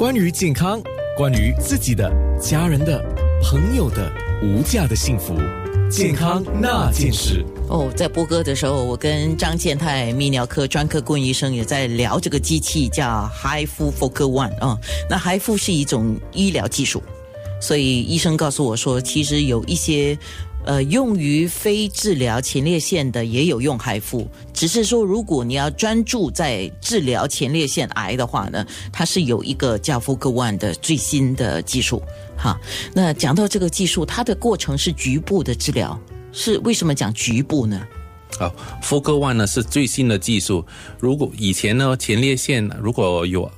关于健康，关于自己的、家人的、朋友的无价的幸福，健康那件事。哦，在播歌的时候，我跟张建泰泌尿科专科顾问医生也在聊这个机器，叫 HIFU Focal One 啊、那 HIFU 是一种医疗技术，所以医生告诉我说，其实有一些呃用于非治疗前列腺的也有用 HIFU，只是说如果你要专注在治疗前列腺癌的话呢，它是有一个叫 Focal One 的最新的技术。哈，那讲到这个技术，它的过程是局部的治疗。是为什么讲局部呢？好，Focal One 呢是最新的技术。如果以前呢前列腺如果有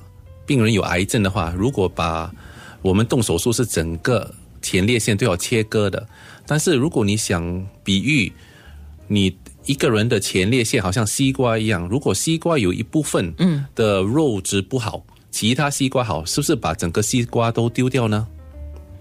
病人有癌症的话，如果把我们动手术是整个前列腺都要切割的。但是如果你想比喻你一个人的前列腺好像西瓜一样，如果西瓜有一部分嗯的肉质不好，其他西瓜好，是不是把整个西瓜都丢掉呢？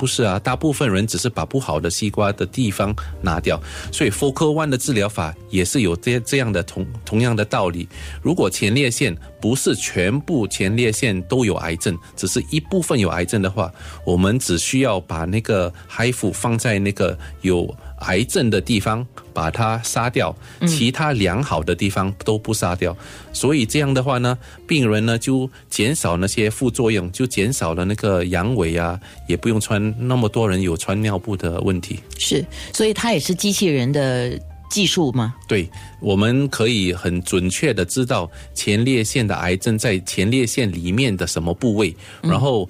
不是啊，大部分人只是把不好的西瓜的地方拿掉，所以 Focal One 的治疗法也是有这这样的同同样的道理。如果前列腺不是全部前列腺都有癌症，只是一部分有癌症的话，我们只需要把那个海腐放在那个有癌症的地方，把它杀掉，其他良好的地方都不杀掉。所以这样的话呢，病人呢就减少那些副作用，就减少了那个阳痿啊，也不用穿那么多人有穿尿布的问题。是，所以它也是机器人的技术吗？对，我们可以很准确的知道前列腺的癌症在前列腺里面的什么部位，然后，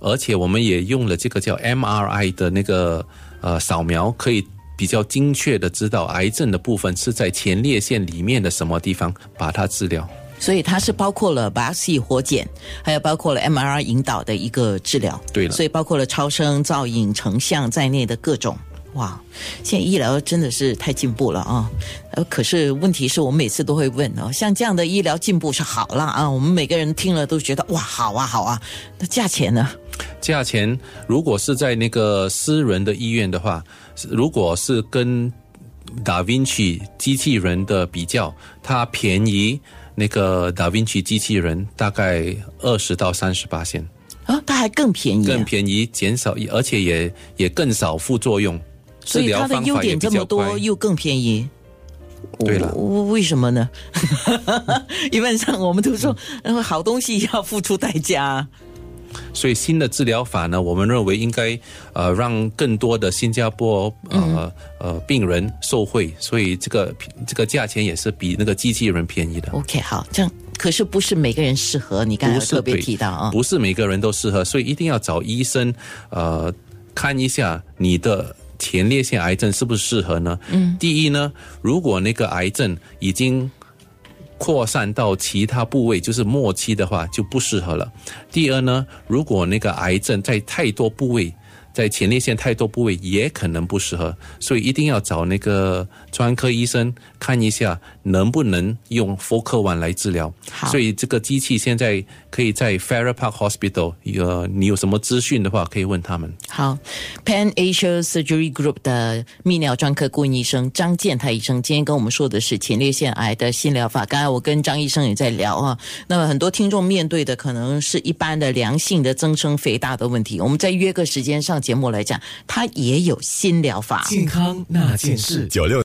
而且我们也用了这个叫 MRI 的那个呃扫描，可以比较精确的知道癌症的部分是在前列腺里面的什么地方，把它治疗。所以它是包括了 biopsy 活检，还有包括了 MRI 引导的一个治疗。对了所以包括了超声、造影、成像在内的各种。哇，现在医疗真的是太进步了啊！呃，可是问题是我们每次都会问哦，像这样的医疗进步是好了啊，我们每个人听了都觉得哇，好啊，好啊。那价钱呢？价钱如果是在那个私人的医院的话，如果是跟 Da Vinci 机器人的比较，它便宜那个 Da Vinci 机器人大概二十到三十八线，啊，它还更便宜、啊，更便宜，减少而且也也更少副作用，所以它的优点这么多，又更便宜。对了我为什么呢？一般上我们都说，呃好东西要付出代价。所以新的治疗法呢，我们认为应该呃让更多的新加坡呃、呃病人受惠，所以这个这个价钱也是比那个机器人便宜的。OK，好，这样可是不是每个人适合？你刚才特别提到啊，不是每个人都适合，所以一定要找医生呃看一下你的前列腺癌症是不是适合呢？嗯，第一呢，如果那个癌症已经扩散到其他部位，就是末期的话，就不适合了。第二呢，如果那个癌症在太多部位，在前列腺太多部位，也可能不适合，所以一定要找那个专科医生看一下，能不能用 Focal One 来治疗。所以这个机器现在可以在 Farrer Park Hospital，呃，你有什么资讯的话，可以问他们。好，Pan Asia Surgery Group 的泌尿专科顾问医生张建泰医生，今天跟我们说的是前列腺癌的新疗法。刚才我跟张医生也在聊啊，那么很多听众面对的可能是一般的良性的增生肥大的问题，我们再约个时间上节目来讲，他也有新疗法。健康那件事。九六